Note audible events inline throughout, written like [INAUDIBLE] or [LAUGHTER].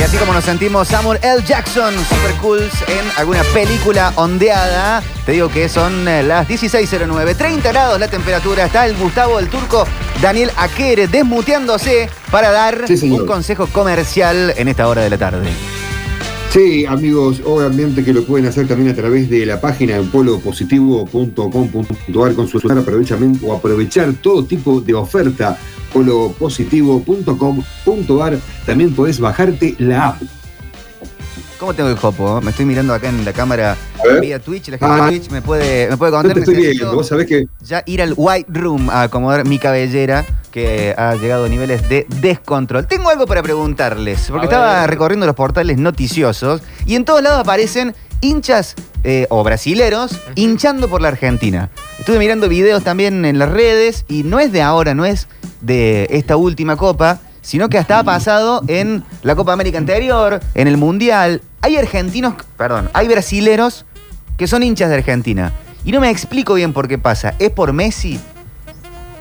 Y así como nos sentimos Samuel L. Jackson, super cools, en alguna película ondeada, te digo que son eh, las 16.09, 30 grados la temperatura, está el Gustavo, el turco, Daniel Aquere desmuteándose para dar Sí, un consejo comercial en esta hora de la tarde. Sí, amigos, obviamente que lo pueden hacer también a través de la página en polopositivo.com.ar con su celular aprovechamiento o aprovechar todo tipo de oferta. polopositivo.com.ar También podés bajarte la app. ¿Cómo tengo el jopo? Me estoy mirando acá en la cámara vía Twitch, la gente Ah. de Twitch me puede, me puede contar. te estoy viendo, vos sabés que ya ir al White Room a acomodar mi cabellera que ha llegado a niveles de descontrol. Tengo algo para preguntarles, porque A estaba ver. recorriendo los portales noticiosos y en todos lados aparecen hinchas eh, o brasileros hinchando por la Argentina. Estuve mirando videos también en las redes y no es de ahora, no es de esta última copa, sino que hasta ha pasado en la Copa América anterior, en el Mundial. Hay argentinos, perdón, hay brasileros que son hinchas de Argentina. Y no me explico bien por qué pasa. ¿Es por Messi?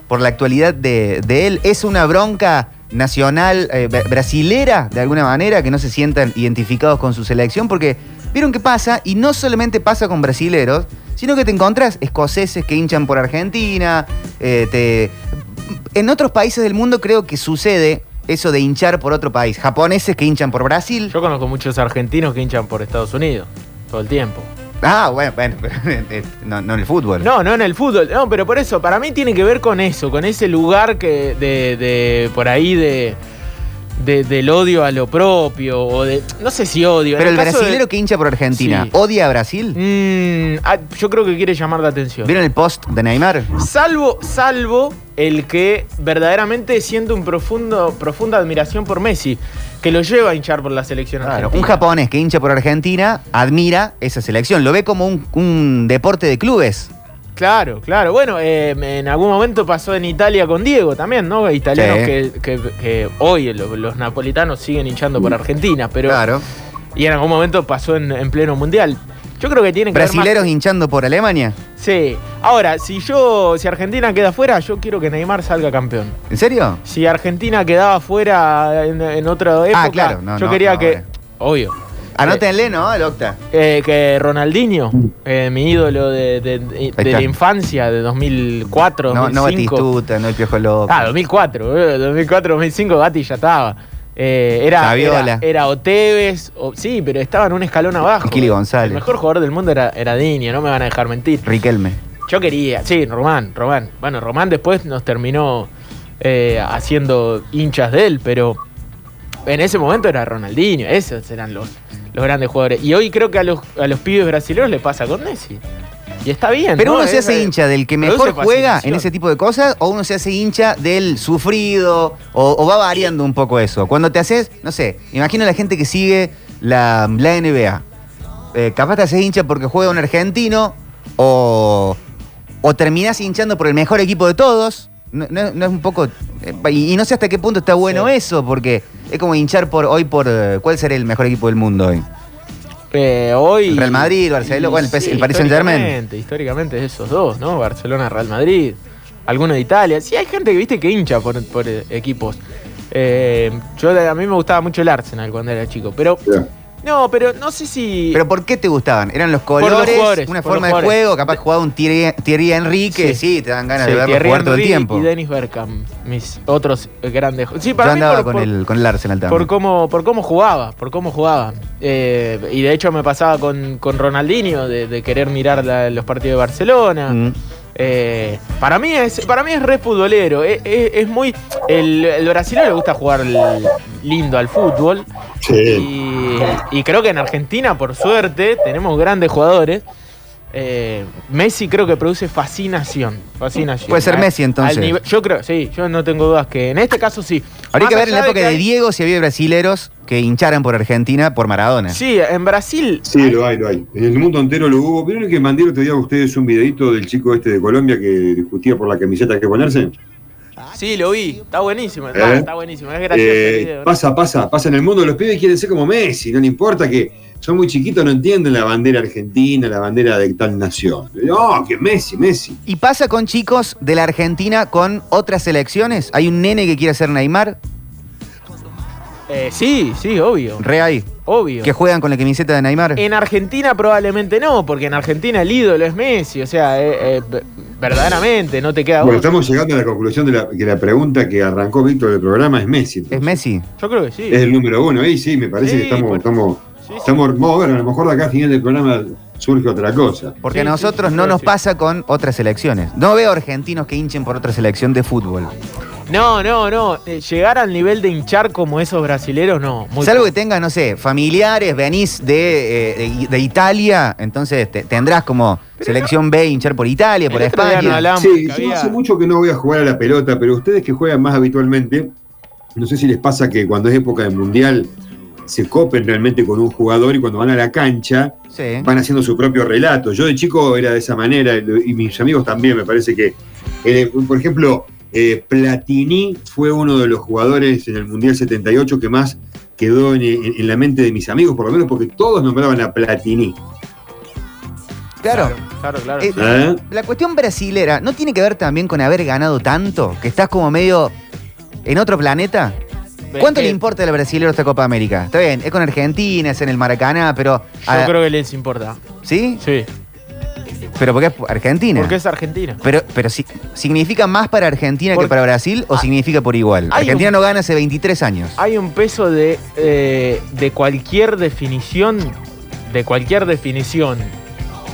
¿Por la actualidad de, de él? ¿Es una bronca nacional eh, bra- brasilera, de alguna manera, que no se sientan identificados con su selección? Porque vieron qué pasa, y no solamente pasa con brasileros, sino que te encontrás escoceses que hinchan por Argentina, eh, te... En otros países del mundo creo que sucede eso de hinchar por otro país. Japoneses que hinchan por Brasil. Yo conozco muchos argentinos que hinchan por Estados Unidos todo el tiempo. Ah, bueno, bueno, pero [LAUGHS] no, no en el fútbol. No, no en el fútbol. No, pero por eso, para mí tiene que ver con eso, con ese lugar que de, de por ahí de, de- del odio a lo propio o de no sé si odio. Pero el de- brasilero que hincha por Argentina, Sí. ¿odia a Brasil? Mm, ah, yo creo que quiere llamar la atención. ¿Vieron el post de Neymar? Salvo, salvo el que verdaderamente siente un profundo, profunda admiración por Messi, que lo lleva a hinchar por la selección Claro, argentina. un japonés que hincha por Argentina admira esa selección, lo ve como un, un deporte de clubes. Claro, claro. Bueno, eh, en algún momento pasó en Italia con Diego también, ¿no? Italianos Sí. que, que- que hoy lo- los, napolitanos siguen hinchando por Argentina, pero. claro. Y en algún momento pasó en, en pleno mundial. Yo creo que tienen que más- Brasileros hinchando por Alemania. Sí. Ahora, si yo, si Argentina queda fuera, yo quiero que Neymar salga campeón. ¿En serio? Si Argentina quedaba fuera en, en otra época, Ah, claro, no, yo no, quería no, que. Obvio. Anótenle, ¿no? El Octa. Eh, que Ronaldinho, eh, mi ídolo de, de- la infancia, de 2004, No, no 2005. Batistuta, no el Piojo Loco. Ah, 2004, eh, 2004, 2005, Gatti ya estaba. Eh, era, era, era Oteves, o- sí, pero estaba en un escalón abajo. Kili González. El mejor jugador del mundo era, era Diño, no me van a dejar mentir. Riquelme. Yo quería, sí, Román, Román. Bueno, Román después nos terminó eh, haciendo hinchas de él, pero en ese momento era Ronaldinho, esos eran los, los grandes jugadores. Y hoy creo que a los, a los pibes brasileños le pasa con Messi. Y está bien. Pero ¿no? uno se hace hincha del que mejor juega en ese tipo de cosas o uno se hace hincha del sufrido o, o va variando un poco eso. Cuando te haces, no sé, imagino la gente que sigue la, la NBA. Eh, capaz te haces hincha porque juega un argentino o, o terminás hinchando por el mejor equipo de todos. No, no- no es un poco... eh, y, y no sé hasta qué punto está bueno Sí. eso porque es como hinchar por hoy por... eh, ¿Cuál será el mejor equipo del mundo hoy? Eh, hoy. Real Madrid, Barcelona, bueno, el PS el Paris Saint-Germain. históricamente, Históricamente, esos dos, ¿no? Barcelona, Real Madrid. Alguno de Italia. Sí, hay gente que viste que hincha por, por, eh, equipos. Eh, yo a mí me gustaba mucho el Arsenal cuando era chico. Pero. No, pero no sé si. ¿Pero por qué te gustaban? ¿Eran los los colores? jugadores, ¿Una por forma los de jugadores. juego? Capaz jugaba un Thierry, Thierry Henry que sí. Sí. te dan ganas Sí, de verlo Thierry jugar todo el tiempo. Y Dennis Bergkamp, mis otros grandes. Sí, Yo para mí andaba por- con, por- el, con el Arsenal también. por cómo, por cómo jugaba, por cómo jugaba. Eh, y de hecho me pasaba con, con Ronaldinho de, de querer mirar la- los partidos de Barcelona. Mm. Eh, para mí es para mí es re futbolero. Es, es- es muy. El, el brasileño le gusta jugar lindo al fútbol. Sí. Y, y creo que en Argentina, por suerte, tenemos grandes jugadores. Eh, Messi creo que produce fascinación. fascinación. Puede ser Messi, entonces. al nivel- yo creo, sí, yo no tengo dudas que en este caso sí. Habría Más que ver en la época de hay- Diego si había brasileros que hincharan por Argentina por Maradona. Sí, en Brasil. Sí, lo hay, lo hay. En el mundo entero lo hubo. ¿Vieron que mandé el otro día a ustedes un videito del chico este de Colombia que discutía por la camiseta que ponerse? Sí, lo vi. Está buenísimo. Está, ¿Eh? está buenísimo. Es gracioso el Eh, video. ¿no? pasa, pasa, pasa en el mundo. Los pibes quieren ser como Messi, no le importa que son muy chiquitos, no entienden la bandera argentina, la bandera de tal nación. No, que Messi, Messi. ¿Y pasa con chicos de la Argentina con otras selecciones? ¿Hay un nene que quiere ser Neymar? Eh, sí, sí, obvio. Re ahí. Obvio. Que juegan con la camiseta de Neymar. En Argentina probablemente no, porque en Argentina el ídolo es Messi, o sea, eh, eh, verdaderamente, no te queda Bueno, estamos llegando a la conclusión de la, que la pregunta que arrancó Víctor del programa es Messi. Es. Messi. Yo creo que sí. Es el número uno. Ahí sí, me parece Sí, que estamos, por- estamos, Sí, sí. estamos. Vamos a ver, a lo mejor de acá a final del programa surge otra cosa. Porque Sí, a nosotros sí, sí, no nos pasa con otras selecciones. No veo argentinos que hinchen por otra selección de fútbol. No, no, no. eh, llegar al nivel de hinchar como esos brasileros, no. Muy Salvo que tengas, no sé, familiares, venís de, eh, de- de Italia, entonces te- tendrás como selección B hinchar por Italia, por El otro día no España. Sí, que yo había- hace mucho que no voy a jugar a la pelota, pero ustedes que juegan más habitualmente, no sé si les pasa que cuando es época de mundial se copen realmente con un jugador y cuando van a la cancha Sí. van haciendo su propio relato. Yo de chico era de esa manera y mis amigos también, me parece que, eh, por ejemplo, eh, Platini fue uno de los jugadores en el Mundial 78 que más quedó en, en- en la mente de mis amigos, por lo menos porque todos nombraban a Platini. Claro. Claro, claro. Eh, ¿eh? La cuestión brasilera no tiene que ver también con haber ganado tanto, que estás como medio en otro planeta. ¿Cuánto le importa al brasilero esta Copa América? Está bien, es con Argentina, es en el Maracaná, pero. Yo ah, creo que les importa. ¿Sí? Sí. Pero porque es Argentina. Porque es Argentina. Pero, pero si- ¿significa más para Argentina Porque- que para Brasil o significa por igual? hay Argentina un- no gana hace 23 años. Hay un peso de, eh, de cualquier definición, de cualquier definición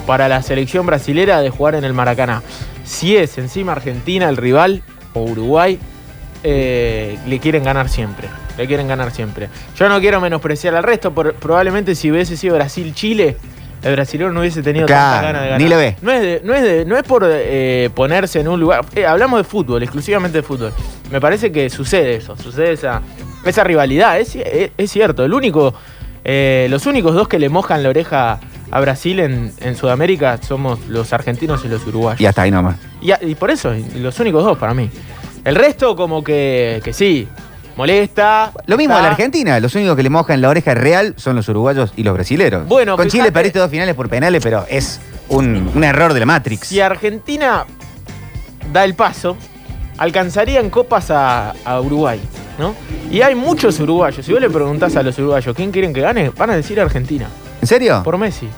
para la selección brasilera de jugar en el Maracaná. Si es encima Argentina el rival o Uruguay, eh, le quieren ganar siempre. Le quieren ganar siempre. Yo no quiero menospreciar al resto, por- probablemente si hubiese sido Brasil-Chile, el brasileño no hubiese tenido Claro, tanta ganas de ganar. ni le ve. No es, de- no es, de- no es por eh, ponerse en un lugar. eh, hablamos de fútbol, exclusivamente de fútbol. Me parece que sucede eso, sucede esa, esa rivalidad. Es, es- es cierto, el único, los únicos dos que le mojan la oreja a Brasil en, en Sudamérica somos los argentinos y los uruguayos. Y hasta ahí nomás. Y, a- y por eso, los únicos dos para mí. El resto, como que, que sí, molesta. Lo mismo a la Argentina, los únicos que le mojan la oreja real son los uruguayos y los brasileros. Bueno, Con Chile fíjate- perdiste dos finales por penales, pero es un, un error de la Matrix. Si Argentina da el paso, alcanzaría en copas a, a Uruguay, ¿no? Y hay muchos uruguayos. Si vos le preguntás a los uruguayos quién quieren que gane, van a decir Argentina, ¿En serio? por Messi.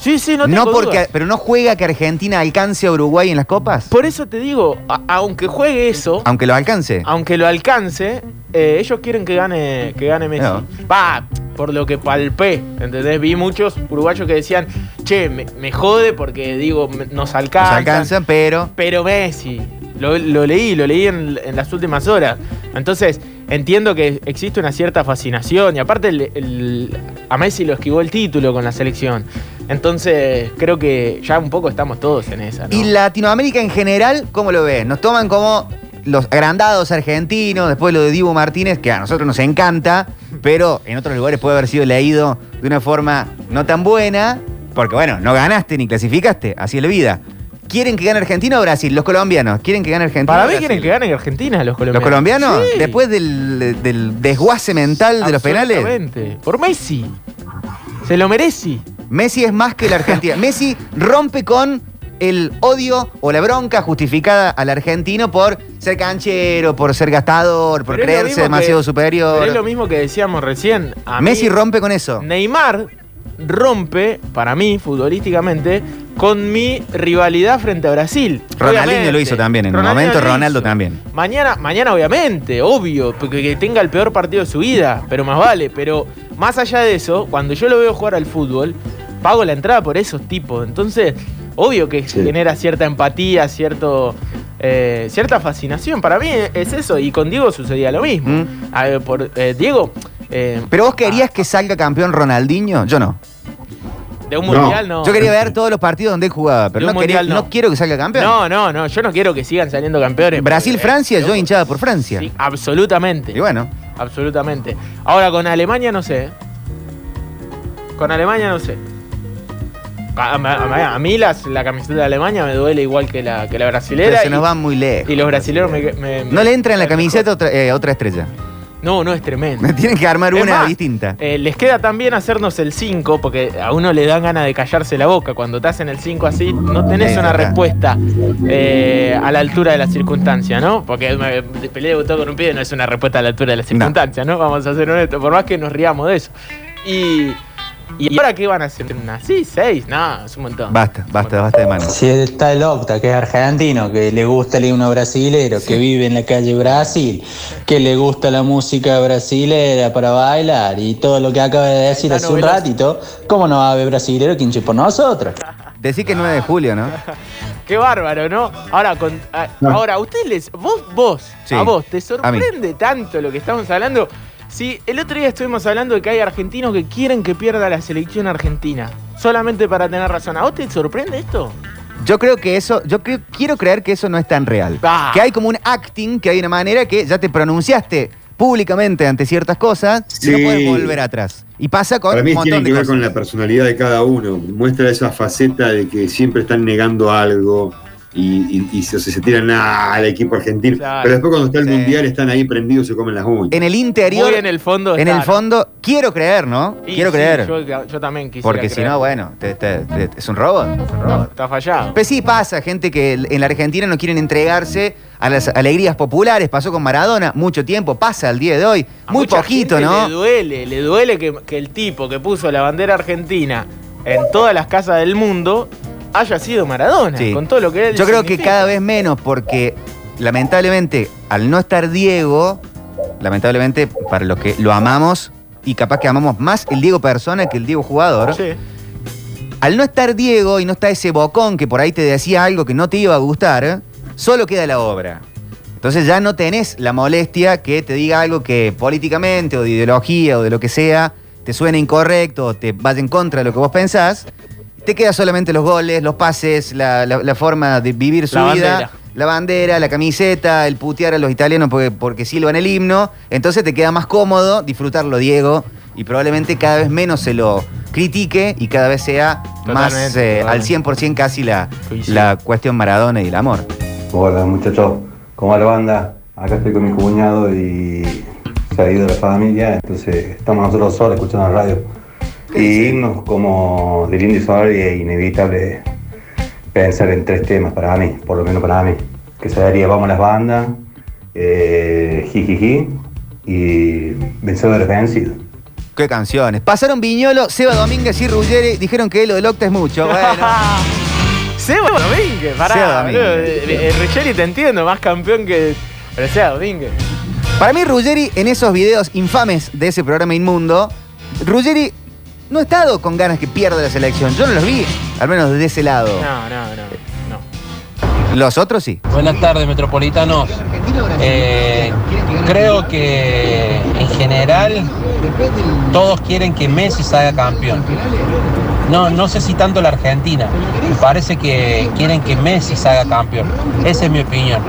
Sí, sí, no No, tengo porque, dudas. pero no juega que Argentina alcance a Uruguay en las copas, Por eso te digo, a- aunque juegue eso, aunque lo alcance. aunque lo alcance, eh, ellos quieren que gane, que gane Messi. No. Va, por lo que palpé, ¿entendés? Vi muchos uruguayos que decían, che, me, me jode porque digo, me- nos Nos alcanza. alcanza, pero Pero Messi, lo, leí, lo leí en, las últimas horas. Entonces, entiendo que existe una cierta fascinación. Y aparte, a Messi lo esquivó el título con la selección. Entonces, creo que ya un poco estamos todos en esa. ¿Y Latinoamérica en general, cómo lo ves? Nos toman como los agrandados argentinos, después lo de Dibu Martínez, que a nosotros nos encanta, pero en otros lugares puede haber sido leído de una forma no tan buena, porque bueno, no ganaste ni clasificaste, así es la vida. ¿Quieren que gane Argentina o Brasil? Los colombianos, ¿quieren que gane Argentina? Para mí Brasil? quieren que ganen Argentina los colombianos. ¿Los colombianos? Sí. Después del, del desguace mental de los penales. Por Messi. Se lo merece. Messi es más que la Argentina. [LAUGHS] Messi rompe con el odio o la bronca justificada al argentino por ser canchero, por ser gastador, por Pero creerse demasiado que- superior. Pero es lo mismo que decíamos recién. A mí- Messi rompe con eso. Neymar rompe, para mí, futbolísticamente, con mi rivalidad frente a Brasil. Ronaldinho Obviamente. lo hizo también, en un momento Ronaldo también. Mañana, mañana obviamente, obvio, porque que tenga el peor partido de su vida, pero más vale. Pero más allá de eso, cuando yo lo veo jugar al fútbol, pago la entrada por esos tipos. Entonces, obvio que Sí. genera cierta empatía, cierto, eh, cierta fascinación. Para mí es eso, y con Diego sucedía lo mismo. Mm. A ver, por, eh, Diego, eh, Pero vos querías que salga campeón Ronaldinho, yo no. de un mundial no. Yo quería ver todos los partidos donde él jugaba, pero De un no, quería- mundial no. no quiero que salga campeón. No, no, no, yo no quiero que sigan saliendo campeones. Brasil-Francia, porque, yo eh, hinchaba por Francia. Sí, absolutamente. Y bueno, Absolutamente. Ahora con Alemania no sé. ¿eh? Con Alemania no sé. A, a- a mí las- la camiseta de Alemania me duele igual que la, que la pero brasilera. se y, nos van muy lejos. y los brasileños me, me- No le entra en la me- camiseta otra, eh, otra estrella. No, no es tremendo. Tienen que armar Es una más, distinta. Eh, les queda también hacernos el 5, porque a uno le dan ganas de callarse la boca. Cuando te hacen el 5 así, no tenés Sí, una respuesta eh, a la altura de la circunstancia, ¿no? Porque me me peleé de con un pibe no es una respuesta a la altura de la circunstancia, ¿no? Vamos a ser honestos, por más que nos riamos de eso. Y, y ahora qué van a hacer? ¿Una? ¿Sí? ¿Seis? No, es un montón. Basta, basta, basta de manos. Si está el Octa, que es argentino, que le gusta el himno brasilero, que vive en la calle Brasil, que le gusta la música brasilera para bailar y todo lo que acaba de decir hace un ratito, ¿cómo no va a haber brasilero que hinche por nosotros? [LAUGHS] Decí que es 9 de julio, ¿no? [LAUGHS] Qué bárbaro, ¿no? Ahora, con, a- No. ahora ustedes les. Vos, vos, Sí, a vos, ¿te sorprende tanto lo que estamos hablando? Sí, el otro día estuvimos hablando de que hay argentinos que quieren que pierda la selección argentina. Solamente para tener razón. ¿A vos te sorprende esto? Yo creo que eso, yo creo- quiero creer que eso no es tan real. Ah. Que hay como un acting, que hay una manera que ya te pronunciaste públicamente ante ciertas cosas y no Sí. puedes volver atrás. Y pasa con Para mí un tiene montón que de ver cosas. con la personalidad de cada uno. Muestra esa faceta de que siempre están negando algo y, y- y se, se tiran "Ah, al equipo argentino. Claro. Pero después cuando está el Sí. mundial están ahí prendidos, se comen las uñas. En el interior, Muy en el fondo. en el ¿no? fondo, quiero creer, ¿no? Y quiero sí, creer. Yo, yo también quisiera porque si no, bueno, te- te- te- es un robo. Es un robo. Está fallado. Pues sí pasa, gente que en la Argentina no quieren entregarse a las alegrías populares. Pasó con Maradona mucho tiempo, pasa al día de hoy. A Muy mucha poquito, gente ¿no? Le duele, le duele que, que el tipo que puso la bandera argentina en todas las casas del mundo haya sido Maradona, Sí. con todo lo que él Yo creo que cada vez menos, porque lamentablemente, al no estar Diego, lamentablemente para los que lo amamos, y capaz que amamos más el Diego persona que el Diego jugador, Sí. al no estar Diego y no está ese bocón que por ahí te decía algo que no te iba a gustar, solo queda la obra. Entonces ya no tenés la molestia que te diga algo que políticamente o de ideología o de lo que sea te suene incorrecto o te vaya en contra de lo que vos pensás. Te quedan solamente los goles, los pases, la, la- la forma de vivir su La vida, bandera. la bandera, la camiseta, el putear a los italianos porque, porque silban el himno. Entonces te queda más cómodo disfrutarlo, Diego, y probablemente cada vez menos se lo critique y cada vez sea más eh, al totalmente. 100% casi la, la cuestión Maradona y el amor. Hola muchachos, ¿cómo va la banda? Acá estoy con mi cuñado y se ha ido la familia, entonces estamos nosotros solos escuchando la radio. ¿Qué Y dice? himnos como del Indio Solar es inevitable pensar en tres temas para mí, por lo menos para mí. Que sería Vamos a las bandas, eh, Jijiji y Vencedores Vencidos. Qué canciones. Pasaron Viñolo, Seba Domínguez y Ruggeri. Dijeron que lo del Octa es mucho. Bueno, [LAUGHS] Seba Domínguez, pará. Seba. Domínguez. Eh, eh, Ruggeri te entiendo, más campeón que. Pero Seba Domínguez. para mí Ruggeri en esos videos infames de ese programa inmundo, Ruggeri no ha estado con ganas que pierda la selección. Yo no los vi, al menos de ese lado. No, no, no. Los otros sí. Buenas tardes, metropolitanos. Eh, creo que en general todos quieren que Messi salga campeón. No, no sé si tanto la Argentina. Me parece que quieren que Messi salga campeón. Esa es mi opinión.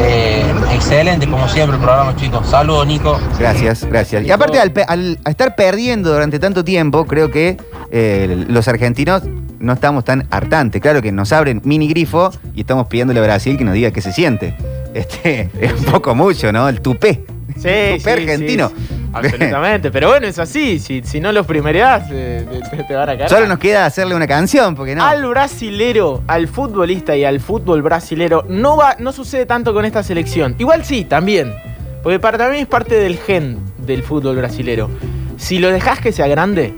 Eh, excelente, como siempre, el programa, chicos. Saludos, Nico. Gracias, gracias. Y aparte, al estar perdiendo durante tanto tiempo, creo que eh, los argentinos no estamos tan hartantes. Claro que nos abren mini grifo y estamos pidiéndole a Brasil que nos diga qué se siente. Este, [LAUGHS] es un poco mucho, ¿no? El tupé. Sí, Tupé sí, argentino. sí. Absolutamente. Pero bueno, es así. Si, si no los primereás, eh, te, te van a caer. Solo nos queda hacerle una canción, porque no. Al brasilero, al futbolista y al fútbol brasilero no va, no sucede tanto con esta selección. Igual sí, también. Porque para mí es parte del gen del fútbol brasilero. Si lo dejas que sea grande,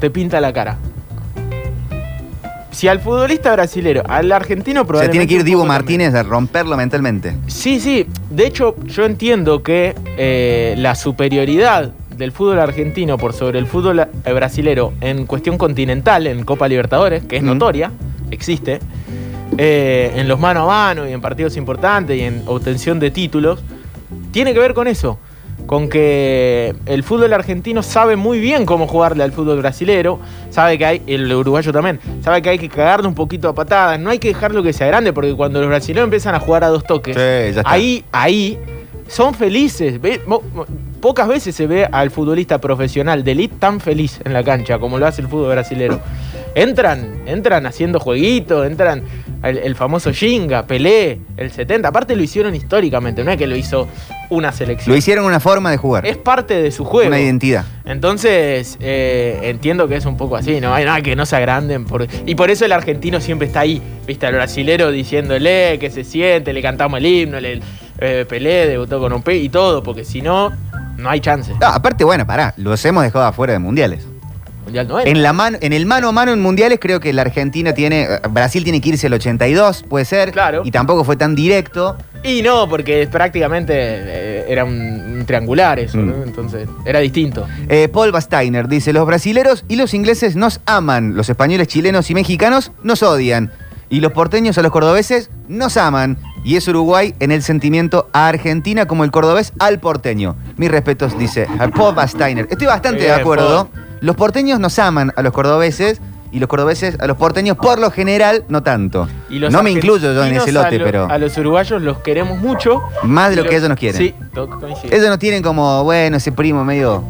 te pinta la cara. Si al futbolista brasilero, al argentino o sea, probablemente. tiene que ir también. Martínez a romperlo mentalmente. Sí, sí. De hecho, yo entiendo que eh, la superioridad del fútbol argentino por sobre el fútbol eh, brasilero en cuestión continental, en Copa Libertadores, que es Mm. notoria, existe, eh, en los mano a mano y en partidos importantes y en obtención de títulos, tiene que ver con eso. Con que el fútbol argentino sabe muy bien cómo jugarle al fútbol brasilero, sabe que hay, el uruguayo también, sabe que hay que cagarle un poquito a patadas, no hay que dejarlo que sea grande, porque cuando los brasileños empiezan a jugar a dos toques, Sí, ahí, ahí son felices. Pocas veces se ve al futbolista profesional de elite tan feliz en la cancha como lo hace el fútbol brasilero. Entran, entran haciendo jueguitos, entran el, el famoso Ginga, Pelé, el 70. Aparte lo hicieron históricamente, no es que lo hizo una selección. Lo hicieron una forma de jugar. Es parte de su juego. Una identidad. Entonces, eh, entiendo que es un poco así, no hay nada que no se agranden. Por, y por eso el argentino siempre está ahí, viste, al brasilero diciéndole que se siente, le cantamos el himno, le, eh, Pelé debutó con un P y todo, porque si no, no hay chance. No, aparte, bueno, pará, los hemos dejado afuera de mundiales. Mundial. En, la mano, en el mano a mano en mundiales creo que la Argentina tiene, eh, Brasil tiene que irse al 82, puede ser. Claro. Y tampoco fue tan directo. Y no, porque prácticamente eh, era un, un triangular eso, Mm. ¿no? Entonces, era distinto. Eh, Paul Basteiner dice, los brasileros y los ingleses nos aman, los españoles, chilenos y mexicanos nos odian. Y los porteños a los cordobeses nos aman. Y es Uruguay en el sentimiento a Argentina como el cordobés al porteño. Mis respetos, dice a Paul Basteiner. Estoy bastante de acuerdo. Los porteños nos aman a los cordobeses y los cordobeses a los porteños por lo general no tanto. Y los no me incluyo yo en ese lote, a lo- pero A los uruguayos los queremos mucho. más de lo que los- ellos nos quieren. Sí. Ellos no tienen como, bueno, ese primo medio,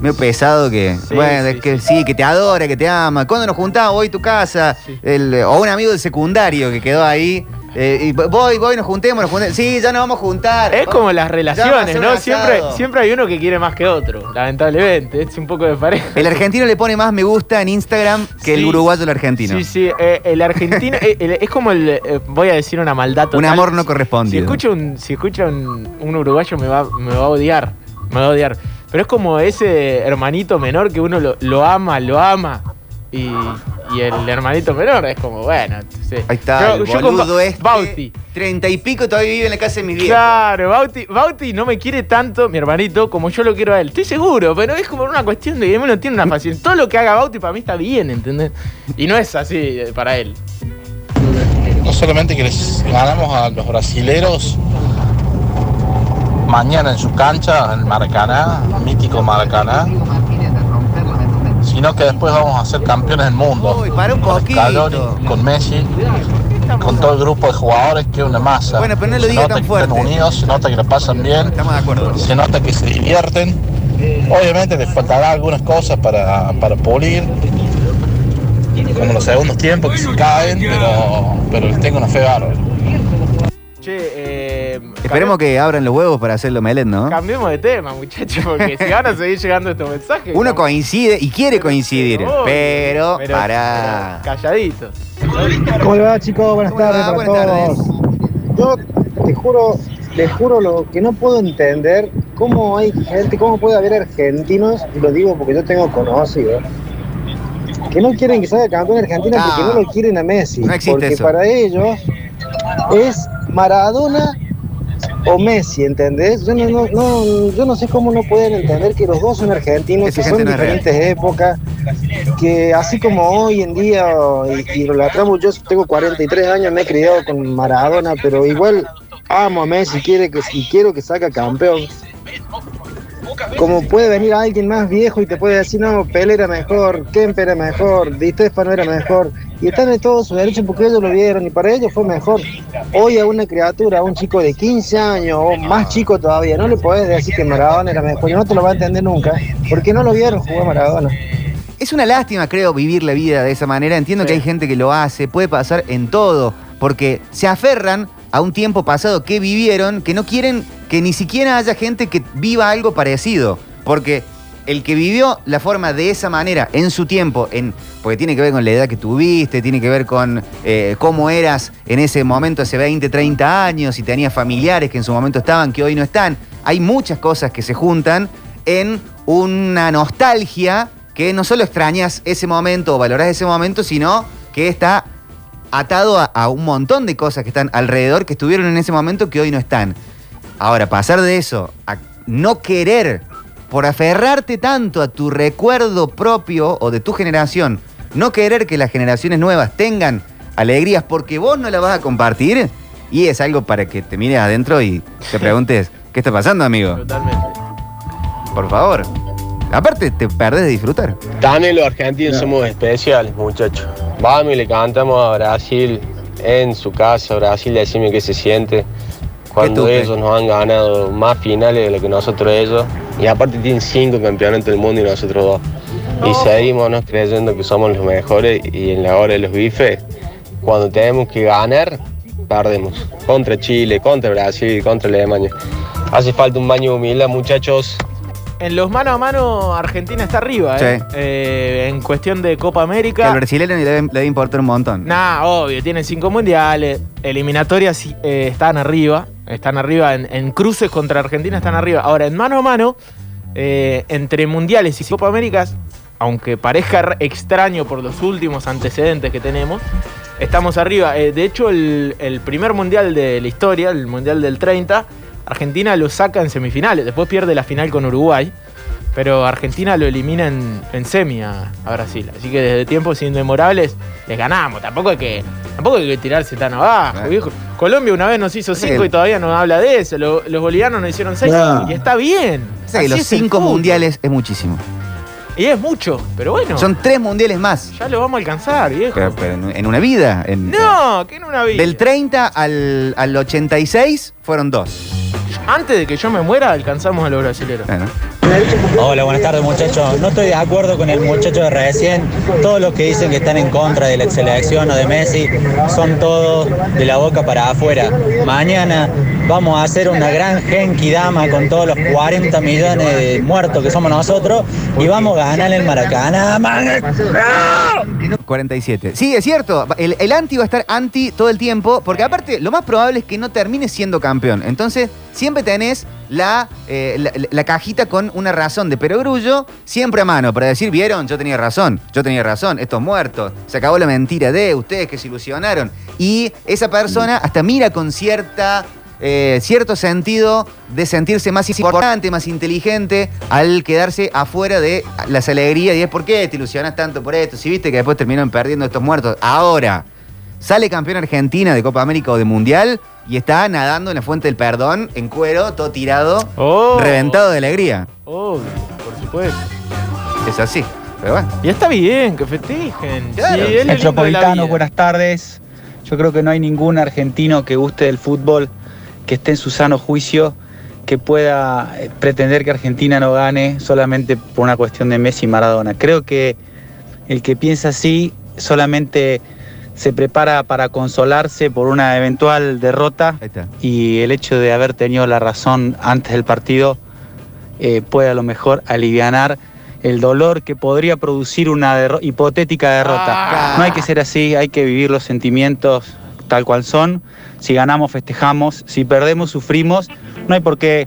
medio pesado que, Sí, bueno, sí, es que sí. que te adora, que te ama. ¿Cuándo nos juntamos? Voy a tu casa. El- o un amigo del secundario que quedó ahí. Eh, y voy, voy, nos juntemos, nos juntemos. Sí, ya nos vamos a juntar. Es como las relaciones, ¿no? Siempre, siempre hay uno que quiere más que otro, lamentablemente. Es un poco de pareja. El argentino le pone más me gusta en Instagram que el uruguayo al argentino. Sí, sí, eh, el argentino eh, el- es como el, eh, voy a decir una maldad total. Un amor no correspondido. Si escucha un, si escucha un, un uruguayo me va, me va a odiar, me va a odiar. Pero es como ese hermanito menor que uno lo, lo ama, lo ama. Y, y el hermanito menor es como, bueno, sí. Ahí está, Yo- el yo con boludo Ba- este. Bauti. Treinta y pico todavía vive en la casa de mi viejo. Claro, Bauti, Bauti no me quiere tanto, mi hermanito, como yo lo quiero a él. Estoy seguro, pero es como una cuestión de que uno tiene una paciencia. Todo lo que haga Bauti para mí está bien, ¿entendés? Y no es así eh, para él. No solamente que les ganamos a los brasileros mañana en su cancha, en Maracaná, mítico Maracaná, sino que después vamos a ser campeones del mundo. Uy, para un con poquito. Scaloni, con Messi, con todo el grupo de jugadores que es una masa. Bueno, pero no lo se diga nota tan que fuerte. están unidos, se nota que lo pasan bien, Estamos de acuerdo. se nota que se divierten. Obviamente les faltará algunas cosas para, para pulir, como los segundos tiempos que se caen, pero, pero les tengo una fe bárbara. Che, eh, Esperemos que abran los huevos para hacerlo Melet, ¿no? Cambiemos de tema, muchachos, porque si van a seguir llegando estos mensajes. Uno como- coincide y quiere coincidir, pero, para. pero calladitos. ¿Cómo le va, chicos? Buenas ¿Cómo le tardes va? para Buenas todos. Yo te juro, les juro lo que no puedo entender, cómo hay gente, cómo puede haber argentinos, y lo digo porque yo tengo conocidos, que no quieren que salga campeón Argentina Ah. porque no lo quieren a Messi. No existe porque eso. para ellos es Maradona o Messi, ¿entendés? Yo no, no, no- yo no sé cómo no pueden entender que los dos son argentinos, Esa que son no es real. diferentes épocas, que así como hoy en día, y, y lo atramos, yo tengo 43 años, me he criado con Maradona, pero igual amo a Messi quiere que, y quiero que salga campeón. Como puede venir alguien más viejo y te puede decir, no, Pelé era mejor, Kemper era mejor, Di Stefano era mejor, y están en todo su derecho porque ellos lo vieron y para ellos fue mejor. Hoy a una criatura, a un chico de 15 años o más chico todavía, no le podés decir que Maradona era mejor y no te lo va a entender nunca, porque no lo vieron jugar Maradona. Es una lástima, creo, vivir la vida de esa manera. Entiendo Sí. que hay gente que lo hace, puede pasar en todo, porque se aferran a un tiempo pasado que vivieron, que no quieren que ni siquiera haya gente que viva algo parecido. Porque el que vivió la forma de esa manera en su tiempo, en, porque tiene que ver con la edad que tuviste, tiene que ver con eh, cómo eras en ese momento hace 20, 30 años, y tenías familiares que en su momento estaban, que hoy no están. Hay muchas cosas que se juntan en una nostalgia que no solo extrañas ese momento o valorás ese momento, sino que está atado a un montón de cosas que están alrededor, que estuvieron en ese momento, que hoy no están. Ahora, pasar de eso a no querer, por aferrarte tanto a tu recuerdo propio o de tu generación, no querer que las generaciones nuevas tengan alegrías porque vos no las vas a compartir, y es algo para que te mires adentro y te [LAUGHS] preguntes, ¿qué está pasando, amigo? Totalmente. Por favor. Aparte, te perdés de disfrutar. Dani, los argentinos somos especiales, muchachos. Vamos y le cantamos a Brasil en su casa. Brasil, decime qué se siente cuando ellos nos han ganado más finales de lo que nosotros ellos. Y aparte tienen cinco campeonatos del mundo y nosotros dos. Y seguimos nos creyendo que somos los mejores y en la hora de los bifes cuando tenemos que ganar, perdemos. Contra Chile, contra Brasil, contra Alemania. Hace falta un baño de humildad, muchachos. En los mano a mano, Argentina está arriba, ¿eh? Sí. Eh, en cuestión de Copa Que América. al brasileño le debe, le debe importar un montón. Nah, obvio, tienen cinco mundiales. Eliminatorias eh, están arriba. Están arriba en, cruces contra Argentina, están arriba. Ahora, en mano a mano, eh, entre mundiales y Copa Américas, aunque parezca extraño por los últimos antecedentes que tenemos, estamos arriba. Eh, de hecho, el, el primer mundial de la historia, el mundial del 30, Argentina lo saca en semifinales. Después pierde la final con Uruguay. Pero Argentina lo elimina en, en semi a, a Brasil. Así que desde tiempos inmemorables les ganamos. Tampoco hay que, tampoco hay que tirarse tan abajo, Claro. viejo. Colombia una vez nos hizo cinco Sí. y todavía no habla de eso. Lo- los bolivianos nos hicieron seis No. y está bien. Los cinco mundiales es muchísimo. Y es mucho, pero bueno. Son tres mundiales más. Ya lo vamos a alcanzar, viejo. Pero, pero en, en una vida. en- no, que en una vida. Del 30 al, al 86 fueron dos. Antes de que yo me muera, alcanzamos a los brasileños. Bueno. Hola, buenas tardes muchachos. No estoy de acuerdo con el muchacho de recién. Todos los que dicen que están en contra de la selección o de Messi son todos de la boca para afuera. Mañana vamos a hacer una gran Genki Dama con todos los 40 millones de muertos que somos nosotros y vamos a ganar el Maracaná. man. 47. Sí, es cierto. El, el anti va a estar anti todo el tiempo, porque aparte lo más probable es que no termine siendo campeón. Entonces, siempre tenés la, eh, la, la cajita con una razón de perogrullo siempre a mano para decir, vieron, yo tenía razón, yo tenía razón, estos muertos, se acabó la mentira de ustedes que se ilusionaron. Y esa persona hasta mira con cierta eh, cierto sentido de sentirse más importante, más inteligente al quedarse afuera de las alegrías y es por qué te ilusionas tanto por esto, si viste que después terminaron perdiendo estos muertos. Ahora, sale campeón Argentina de Copa América o de Mundial y está nadando en la fuente del perdón, en cuero, todo tirado, Oh. reventado de alegría. Obvio, por supuesto. Es así. Pero bueno. Y está bien que festejen. Claro. Sí, Metropolitano, buenas tardes. Yo creo que no hay ningún argentino que guste del fútbol, que esté en su sano juicio, que pueda eh, pretender que Argentina no gane solamente por una cuestión de Messi y Maradona. Creo que el que piensa así solamente se prepara para consolarse por una eventual derrota y el hecho de haber tenido la razón antes del partido eh, puede a lo mejor alivianar el dolor que podría producir una derro- hipotética derrota. Ah. No hay que ser así, hay que vivir los sentimientos tal cual son. Si ganamos, festejamos. Si perdemos, sufrimos. No hay por qué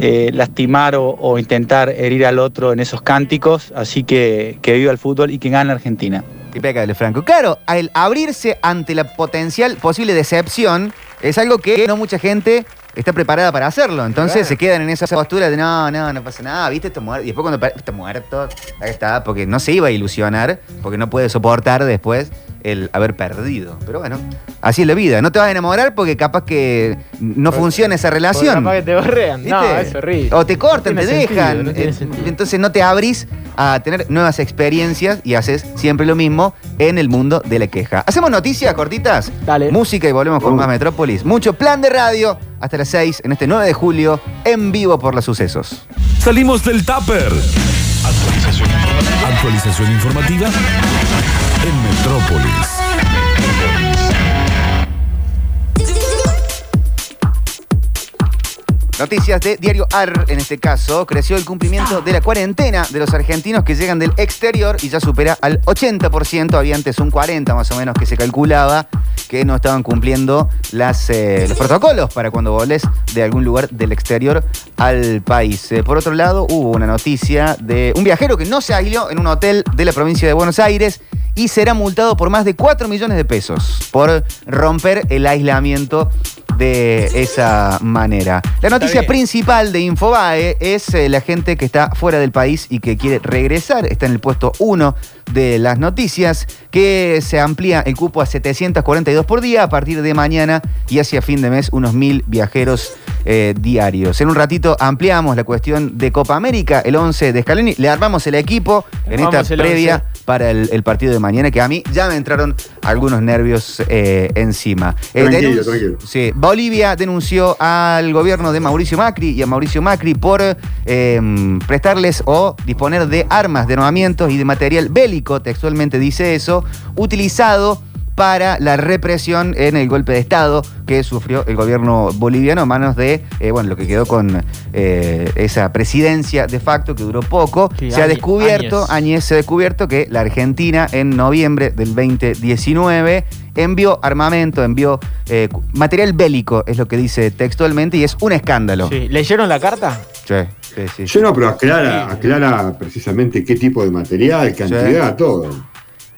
eh, lastimar o, o intentar herir al otro en esos cánticos. Así que que viva el fútbol y que gane Argentina. Impecable, Franco. Claro, al abrirse ante la potencial posible decepción, es algo que no mucha gente está preparada para hacerlo. Entonces Claro. se quedan en esa postura de no, no, no pasa nada, viste, está muerto. Y después cuando está muerto, ahí está, porque no se iba a ilusionar, porque no puede soportar después el haber perdido. Pero bueno, así es la vida. No te vas a enamorar porque capaz que no Porque- funciona esa relación. capaz que te borrean. No, ¿Viste? es horrible. O te cortan, No te sentido, dejan. no tiene Eh. Entonces no te abrís a tener nuevas experiencias y haces siempre lo mismo en el mundo de la queja. ¿Hacemos noticias cortitas? Dale. Música y volvemos con más Metrópolis. Mucho plan de radio hasta las 6 en este 9 de julio en vivo por los sucesos. Salimos del tupper. Actualización. Actualización informativa en Metrópolis. Noticias de Diario AR, en este caso, creció el cumplimiento de la cuarentena de los argentinos que llegan del exterior y ya supera al 80%, había antes un 40% más o menos que se calculaba que no estaban cumpliendo las, eh, los protocolos para cuando volés de algún lugar del exterior al país. Eh, por otro lado, hubo una noticia de un viajero que no se aisló en un hotel de la provincia de Buenos Aires y será multado por más de 4 millones de pesos por romper el aislamiento de esa manera. La noticia principal de Infobae es eh, la gente que está fuera del país y que quiere regresar. Está en el puesto 1 de las noticias, que se amplía el cupo a 742 por día a partir de mañana y hacia fin de mes unos mil viajeros eh, diarios. En un ratito ampliamos la cuestión de Copa América, el 11 de Scaloni. Le armamos el equipo en esta previa 11. para el, el partido de mañana, que a mí ya me entraron algunos nervios eh, encima. Eh, Tranquilo, denunci- tranquilo. Sí, Bolivia denunció al gobierno de Mauricio Macri y a Mauricio Macri por eh, prestarles o disponer de armas, de armamentos y de material bélico, textualmente dice eso, utilizado para la represión en el golpe de Estado que sufrió el gobierno boliviano a manos de, eh, bueno, lo que quedó con eh, esa presidencia de facto que duró poco. Sí, se ha descubierto. Áñez se ha descubierto que la Argentina en noviembre del 2019 envió armamento, envió eh, material bélico, es lo que dice textualmente, y es un escándalo. Sí. ¿Leyeron la carta? Sí, sí, sí. Yo no, pero aclara, aclara precisamente qué tipo de material, cantidad, todo.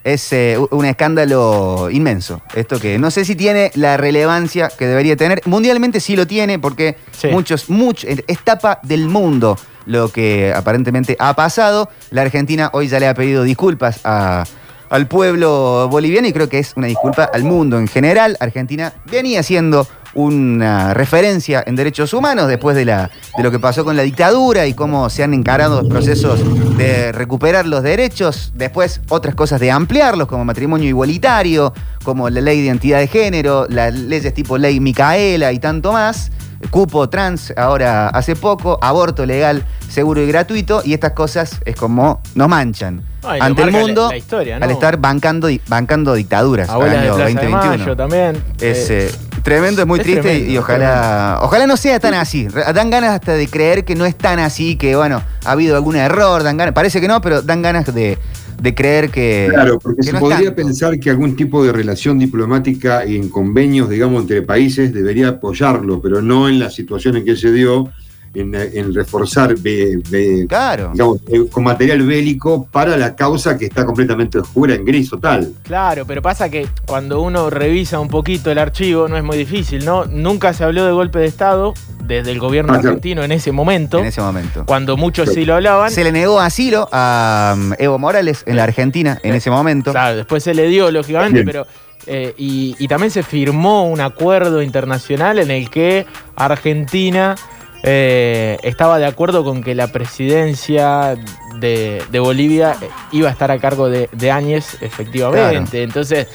Es eh, un escándalo inmenso. Esto que no sé si tiene la relevancia que debería tener. Mundialmente sí lo tiene porque Sí. muchos, muchos, es tapa del mundo lo que aparentemente ha pasado. La Argentina hoy ya le ha pedido disculpas a- al pueblo boliviano y creo que es una disculpa al mundo en general. Argentina venía siendo una referencia en derechos humanos después de, la, de lo que pasó con la dictadura y cómo se han encarado los procesos de recuperar los derechos, después otras cosas de ampliarlos como matrimonio igualitario, como la ley de identidad de género, las leyes tipo ley Micaela y tanto más, cupo trans ahora hace poco, aborto legal, seguro y gratuito y estas cosas es como nos manchan Ay, ante el la- mundo la historia, ¿no? al estar bancando, bancando dictaduras. Abuela de año Plaza de 2021. Mayo también. Es Eh, eh, tremendo, es muy es triste tremendo, y ojalá, ojalá no sea tan así. Dan ganas hasta de creer que no es tan así, que bueno, ha habido algún error, dan ganas, parece que no, pero dan ganas de, de creer que. Claro, porque que se no podría tanto. pensar que algún tipo de relación diplomática y en convenios, digamos, entre países debería apoyarlo, pero no en la situación en que se dio, en, en reforzar, be- be- Claro. digamos, eh, con material bélico para la causa que está completamente oscura, en gris total. Claro, pero pasa que cuando uno revisa un poquito el archivo no es muy difícil, ¿no? Nunca se habló de golpe de Estado desde el gobierno Ah, claro. argentino en ese momento, En ese momento. cuando muchos sí lo hablaban. Se le negó asilo a um, Evo Morales en la Argentina en ese momento. Claro, después se le dio, lógicamente, Bien. pero. eh, y, y también se firmó un acuerdo internacional en el que Argentina eh, estaba de acuerdo con que la presidencia de, de Bolivia iba a estar a cargo de, de Áñez, efectivamente. Entonces,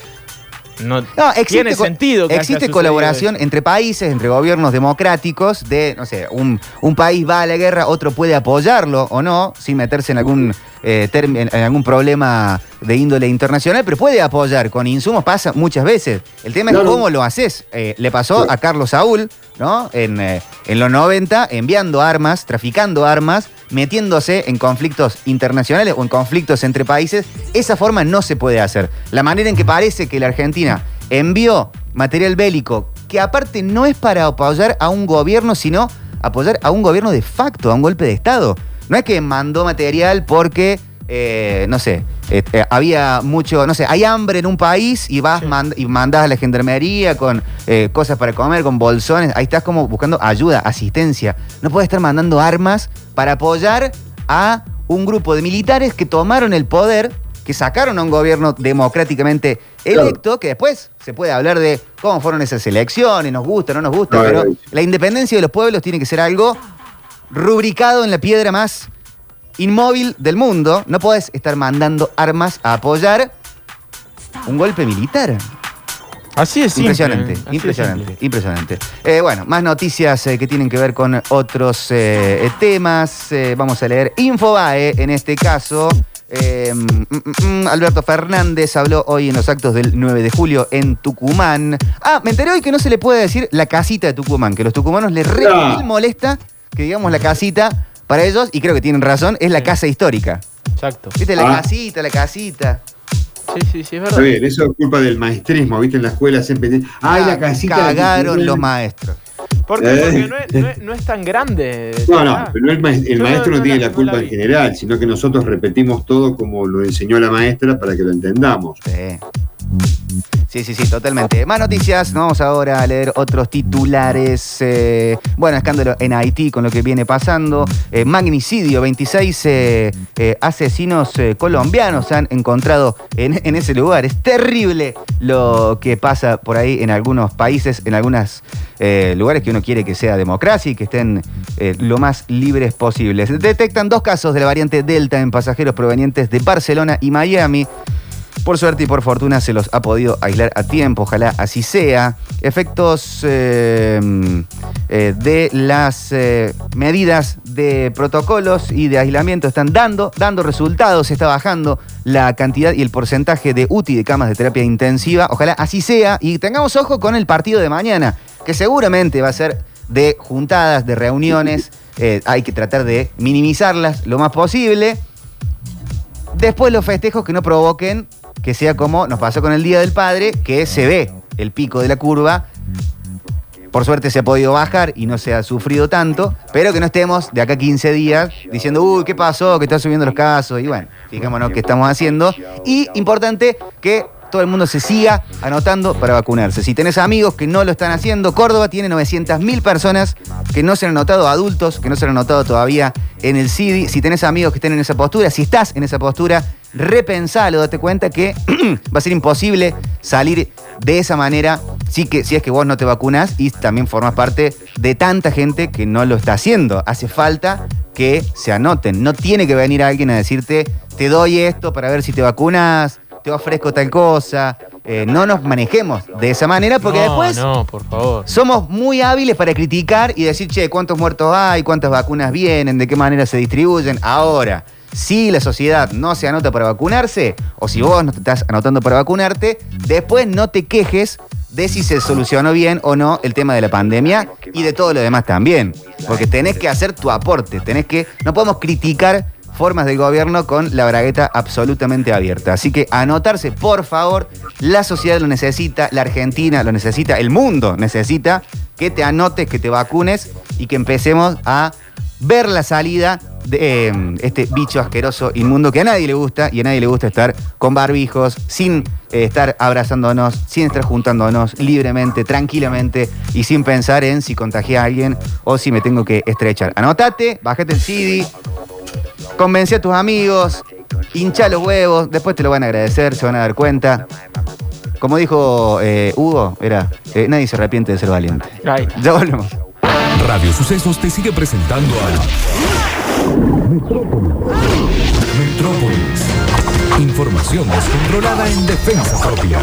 no, No, existe, tiene sentido que existe colaboración eso. entre países, entre gobiernos democráticos, de, no sé, un, un país va a la guerra, otro puede apoyarlo o no, sin meterse en algún, eh, term- en, en algún problema de índole internacional, pero puede apoyar con insumos, pasa muchas veces. El tema es cómo lo haces. Eh, le pasó a Carlos Saúl, ¿no? En, eh, en los 90, enviando armas, traficando armas, metiéndose en conflictos internacionales o en conflictos entre países. Esa forma no se puede hacer. La manera en que parece que la Argentina envió material bélico, que aparte no es para apoyar a un gobierno, sino apoyar a un gobierno de facto, a un golpe de Estado. No es que mandó material porque, eh, no sé, eh, eh, había mucho, no sé, hay hambre en un país y vas Sí. mand- y mandás a la gendarmería con cosas para comer, con bolsones. Ahí estás como buscando ayuda, asistencia. No puedes estar mandando armas para apoyar a un grupo de militares que tomaron el poder, que sacaron a un gobierno democráticamente electo, que después se puede hablar de cómo fueron esas elecciones, nos gusta, no nos gusta, pero la independencia de los pueblos tiene que ser algo rubricado en la piedra más inmóvil del mundo. No podés estar mandando armas a apoyar un golpe militar. Así es simple, Impresionante, así impresionante, impresionante. Eh, bueno, más noticias eh, que tienen que ver con otros eh, temas. Eh, vamos a leer Infobae en este caso. Eh, mm, mm, mm, Alberto Fernández habló hoy en los actos del 9 de julio en Tucumán. Ah, me enteré hoy que no se le puede decir la casita de Tucumán, que a los tucumanos les re mil molesta que digamos la casita para ellos, y creo que tienen razón, es la casa histórica. Exacto. ¿Viste? La Ah. casita, la casita. Sí, sí, sí, es Está verdad. bien, eso es culpa del maestrismo, ¿viste? En la escuela siempre ay, la casita. de Cagaron Tucumán". los maestros. ¿Por qué? Eh. Porque no es, no es- no es tan grande. No, no, Ah. pero el, maestro no, no tiene la- culpa la en general, sino que nosotros repetimos todo como lo enseñó la maestra para que lo entendamos. Sí. Sí, sí, sí, totalmente. Más noticias, vamos ahora a leer otros titulares. Eh, bueno, escándalo en Haití con lo que viene pasando. Eh, magnicidio, 26 eh, asesinos colombianos se han encontrado en, ese lugar. Es terrible lo que pasa por ahí en algunos países, en algunos lugares que uno quiere que sea democracia y que estén lo más libres posibles. Detectan dos casos de la variante Delta en pasajeros provenientes de Barcelona y Miami. Por suerte y por fortuna se los ha podido aislar a tiempo, ojalá así sea. Efectos eh, eh, de las eh, medidas de protocolos y de aislamiento están dando, dando resultados, se está bajando la cantidad y el porcentaje de UTI de camas de terapia intensiva. Ojalá así sea y tengamos ojo con el partido de mañana, que seguramente va a ser de juntadas, de reuniones. Eh, hay que tratar de minimizarlas lo más posible. Después los festejos que no provoquen que sea como nos pasó con el Día del Padre, que se ve el pico de la curva. Por suerte se ha podido bajar y no se ha sufrido tanto, pero que no estemos de acá a 15 días diciendo, uy, ¿qué pasó? Que están subiendo los casos. Y bueno, fijémonos qué estamos haciendo. Y importante que todo el mundo se siga anotando para vacunarse. Si tenés amigos que no lo están haciendo, Córdoba tiene 900.000 personas que no se han anotado, adultos que no se han anotado todavía en el CIDI. Si tenés amigos que estén en esa postura, si estás en esa postura, repensalo, date cuenta que [CLEARS THROAT] va a ser imposible salir de esa manera si, que, si es que vos no te vacunas y también formas parte de tanta gente que no lo está haciendo. Hace falta que se anoten. No tiene que venir alguien a decirte, te doy esto para ver si te vacunas, te ofrezco tal cosa. Eh, no nos manejemos de esa manera porque no, después No, por favor. somos muy hábiles para criticar y decir, che, ¿cuántos muertos hay? ¿Cuántas vacunas vienen? ¿De qué manera se distribuyen? Ahora, si la sociedad no se anota para vacunarse, o si vos no te estás anotando para vacunarte, después no te quejes de si se solucionó bien o no el tema de la pandemia y de todo lo demás también. Porque tenés que hacer tu aporte, tenés que. No podemos criticar formas del gobierno con la bragueta absolutamente abierta. Así que anotarse, por favor, la sociedad lo necesita, la Argentina lo necesita, el mundo necesita que te anotes, que te vacunes y que empecemos a ver la salida de eh, este bicho asqueroso, inmundo, que a nadie le gusta y a nadie le gusta estar con barbijos, sin eh, estar abrazándonos, sin estar juntándonos libremente, tranquilamente y sin pensar en si contagié a alguien o si me tengo que estrechar. Anotate, bájate el CD, convence a tus amigos, hincha los huevos, después te lo van a agradecer, se van a dar cuenta. Como dijo eh, Hugo, era, eh, nadie se arrepiente de ser valiente. Ya volvemos. Radio Sucesos te sigue presentando a Metrópolis. Información descontrolada en defensa propia.